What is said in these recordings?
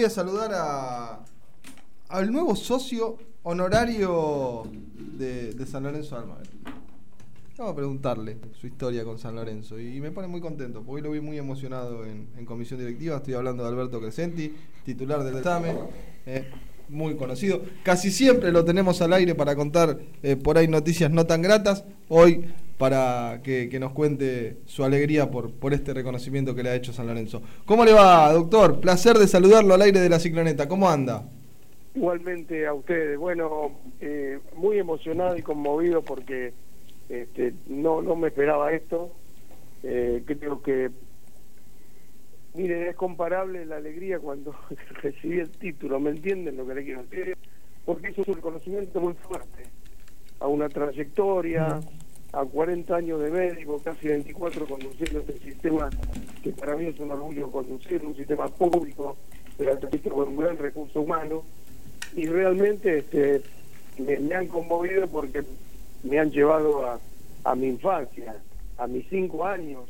Voy a saludar a, al nuevo socio honorario de, San Lorenzo Almagro. Vamos a preguntarle su historia con San Lorenzo y me pone muy contento porque hoy lo vi muy emocionado en, en comisión directiva. Estoy hablando de Alberto Crescenti, titular del examen, eh, muy conocido. Casi siempre lo tenemos al aire para contar eh, por ahí noticias no tan gratas. Hoy para que, que nos cuente su alegría por, por este reconocimiento que le ha hecho San Lorenzo. ¿Cómo le va, doctor? Placer de saludarlo al aire de la cicloneta. ¿Cómo anda? Igualmente a ustedes. Bueno, eh, muy emocionado y conmovido porque este, no, no me esperaba esto. Eh, creo que, miren, es comparable la alegría cuando recibí el título, ¿me entienden lo que le quiero decir? Porque es un reconocimiento muy fuerte a una trayectoria, a 40 años de médico, casi 24 conduciendo este sistema que para mí es un orgullo conducir, un sistema público, pero con un gran recurso humano. Y realmente este, me, han conmovido porque me han llevado a, mi infancia, a mis cinco años,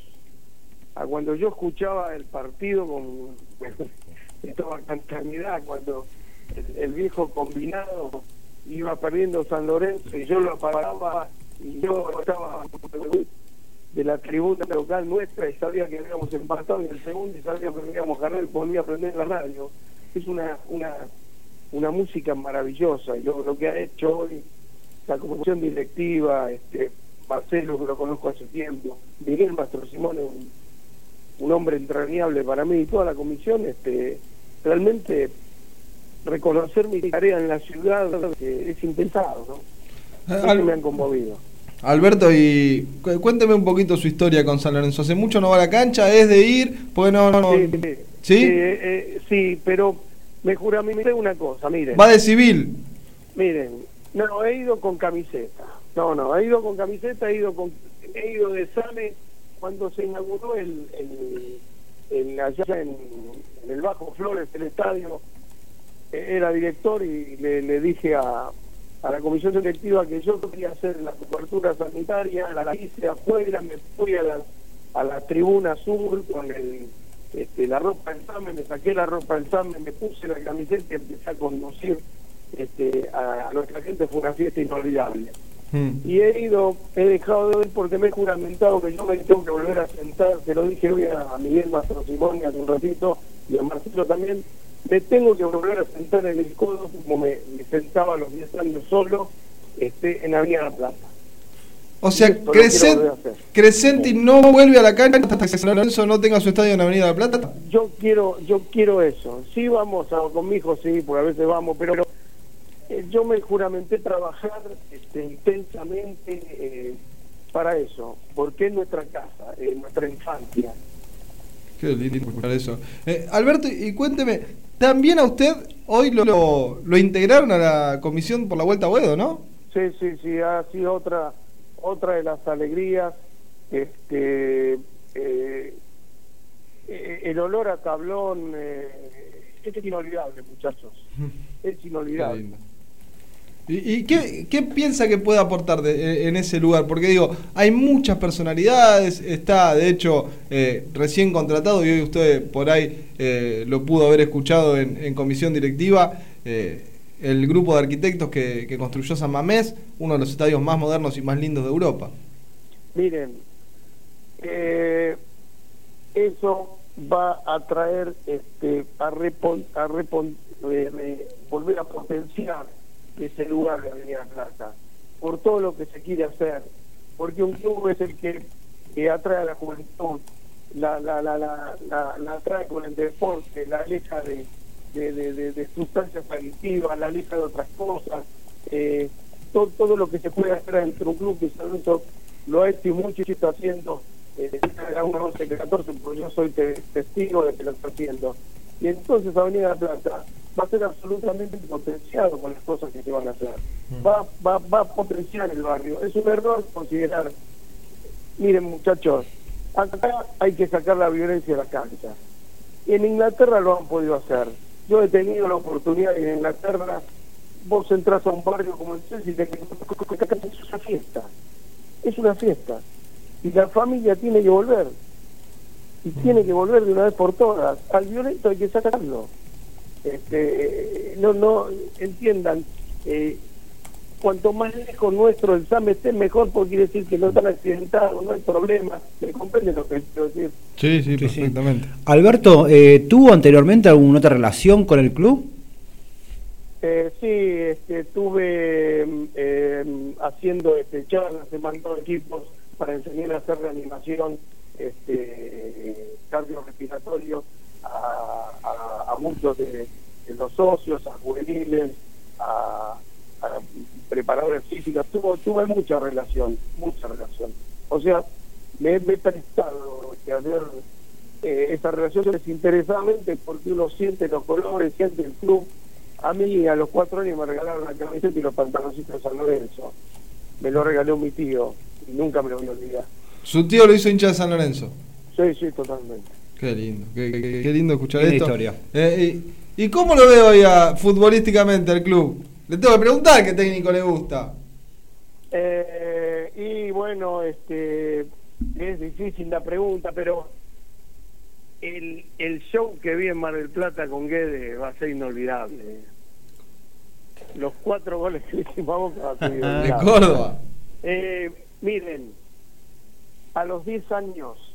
a cuando yo escuchaba el partido con toda cantanidad, cuando el, el, viejo combinado iba perdiendo San Lorenzo y yo lo apagaba y yo estaba de la tribuna local nuestra y sabía que habíamos empatado en el segundo y sabía que íbamos a ganar y podía aprender la radio. Es una, una, una música maravillosa y lo, que ha hecho hoy la comisión directiva, este, Marcelo, que lo conozco hace tiempo, Miguel Mastro Simón, un, un hombre entrañable para mí y toda la comisión, este, realmente reconocer mi tarea en la ciudad es impensado, ¿no? Al... me han conmovido. Alberto, y cuénteme un poquito su historia con San Lorenzo. ¿Hace mucho no va a la cancha? ¿Es de ir? Porque no, no... Sí, sí, ¿Sí? Eh, eh, sí pero me juramenté una cosa, miren. ¿Va de civil? Miren, no, he ido con camiseta. No, no, he ido con camiseta, he ido con he ido de Same cuando se inauguró el, el, el allá en, en, el Bajo Flores, el estadio, era director y le, le dije a, a, la comisión directiva que yo quería hacer la cobertura sanitaria, la, hice afuera, me fui a la, a la tribuna sur con el, este, la ropa del SAME, me saqué la ropa del SAME, me puse la camiseta y empecé a conducir este, a, a nuestra gente, fue una fiesta inolvidable. Mm. Y he ido, he dejado de ver porque me he juramentado que yo me tengo que volver a sentar, se lo dije hoy a Miguel Mastro Simón hace un ratito y a Marcelo también, me tengo que volver a sentar en el codo como me, me sentaba a los 10 años solo este, en Avenida La Plata. O sea, Crescent, Crescenti no vuelve a la cancha hasta que San Lorenzo no tenga su estadio en Avenida La Plata. Yo quiero, yo quiero eso. Sí vamos a, con mi hijo, sí, porque a veces vamos, pero eh, yo me juramenté trabajar este, intensamente eh, para eso, porque es nuestra casa, es nuestra infancia. Qué lindo escuchar eso. Eh, Alberto, y cuénteme, también a usted hoy lo, lo, lo, integraron a la comisión por la Vuelta a Boedo, ¿no? Sí, sí, sí, ha sido otra, otra de las alegrías. Este, eh, el olor a tablón es inolvidable, muchachos. Es inolvidable. ¿Y, qué, piensa que puede aportar de, en ese lugar? Porque digo, hay muchas personalidades, está de hecho eh, recién contratado y hoy usted por ahí eh, lo pudo haber escuchado en, comisión directiva, eh, el grupo de arquitectos que, construyó San Mamés, uno de los estadios más modernos y más lindos de Europa. Miren, eh, eso va a traer este, a, repon, a repon, volver a potenciar ese lugar de Avenida Plata, por todo lo que se quiere hacer, porque un club es el que, que atrae a la juventud, la, la, la, la, atrae con el deporte, la aleja de, de, de, de, de sustancias adictivas, la aleja de otras cosas, eh, todo, todo lo que se puede hacer dentro de un club que San lo ha hecho y mucho y está haciendo eh, 1, 11, 14, porque yo soy te, testigo de que lo está haciendo. Y entonces Avenida Plata va a ser absolutamente potenciado con las cosas que se van a hacer. Va, va, va a potenciar el barrio. Es un error considerar, miren muchachos, acá hay que sacar la violencia de la cancha. En Inglaterra lo han podido hacer. Yo he tenido la oportunidad en Inglaterra, vos entras a un barrio como el Chelsea y te es una fiesta. Es una fiesta. Y la familia tiene que volver. Y tiene que volver de una vez por todas. Al violento hay que sacarlo este, no, no, entiendan, eh, cuanto más lejos nuestro SAM esté mejor porque quiere decir que no están accidentados, no hay problema. ¿Me comprenden lo que quiero decir? Sí, sí, perfectamente. Alberto, eh, ¿tuvo anteriormente alguna otra relación con el club? Eh, sí, este, estuve eh, haciendo este, charlas, he mandado equipos para enseñar a hacer reanimación este, a, a muchos de, de los socios, a juveniles, a, a preparadores físicos, tuvo, tuve mucha relación, mucha relación. O sea, me, me he prestado que hacer eh, esa relación desinteresadamente porque uno siente los colores, siente el club. A mí a los cuatro años me regalaron la camiseta y los pantaloncitos de San Lorenzo. Me lo regaló mi tío y nunca me lo voy a olvidar. Su tío lo hizo hincha de San Lorenzo. Sí, sí, totalmente. Qué lindo, qué, qué- qué lindo escuchar esto. historia. Eh, y, ¿Y cómo lo veo hoy a- futbolísticamente al club? Le tengo que preguntar qué técnico le gusta. Eh, y bueno, este es difícil la pregunta, pero el, el show que vi en Mar del Plata con Guedes va a ser inolvidable. Los cuatro goles que hicimos a Boca va a ser De inolvidable. Córdoba. Eh, miren, a los 10 años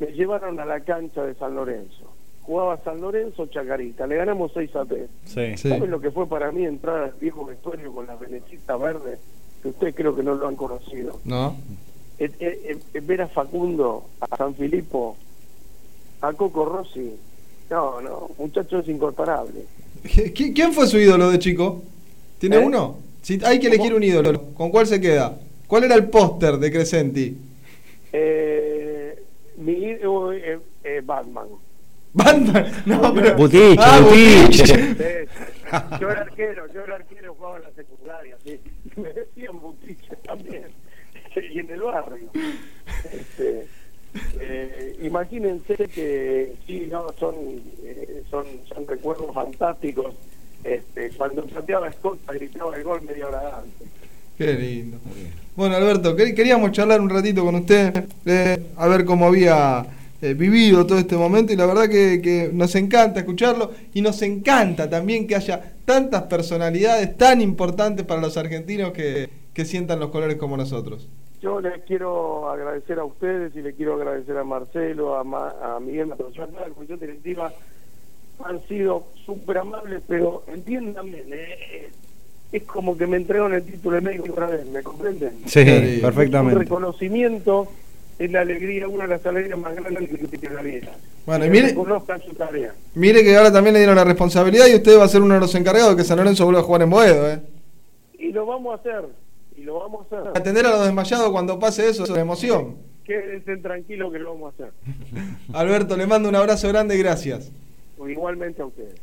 me llevaron a la cancha de San Lorenzo. Jugaba San Lorenzo Chacarita, le ganamos 6 a 3. Sí. Sí. ¿Saben lo que fue para mí entrar al viejo vestuario con las venecitas verdes? Que ustedes creo que no lo han conocido. ¿No? Eh, eh, eh, ver a Facundo, a San Filipo, a Coco Rossi. No, no, muchacho es incorporable. ¿Qui- ¿Quién fue su ídolo de chico? ¿Tiene ¿Eh? uno? Si hay que elegir un ídolo, ¿con cuál se queda? ¿Cuál era el póster de Crescenti? Eh, es eh, Batman. Batman. No, pero. Butiche, Ah, Butiche. Butiche. Sí, yo era arquero, yo era arquero, jugaba en la secundaria, sí. Me decían Butiche también. Y en el barrio. Este, eh, imagínense que sí, no, son, eh, son, son recuerdos fantásticos. Este, cuando pateaba escolta gritaba el gol media hora antes. Qué lindo. Bueno, Alberto, quer- queríamos charlar un ratito con usted, eh, a ver cómo había eh, vivido todo este momento y la verdad que, que nos encanta escucharlo y nos encanta también que haya tantas personalidades tan importantes para los argentinos que, que sientan los colores como nosotros. Yo les quiero agradecer a ustedes y le quiero agradecer a Marcelo, a, Ma- a Miguel a la comisión directiva. Han sido súper amables, pero entiéndanme, eh, es como que me entregaron el título de médico otra vez, ¿me comprenden? Sí, lindo. Un perfectamente. reconocimiento es la alegría, una de las alegrías más grandes que tiene la vida. Bueno, y mire- su tarea. Mire que ahora también le dieron la responsabilidad y usted va a ser uno de los encargados de que San Lorenzo vuelva a jugar en Boedo. ¿eh? Y lo vamos a hacer, y lo vamos a hacer. Atender a los desmayados cuando pase eso es una emoción. Quédense tranquilos que lo vamos a hacer. Alberto, le mando un abrazo grande y gracias. Igualmente a ustedes.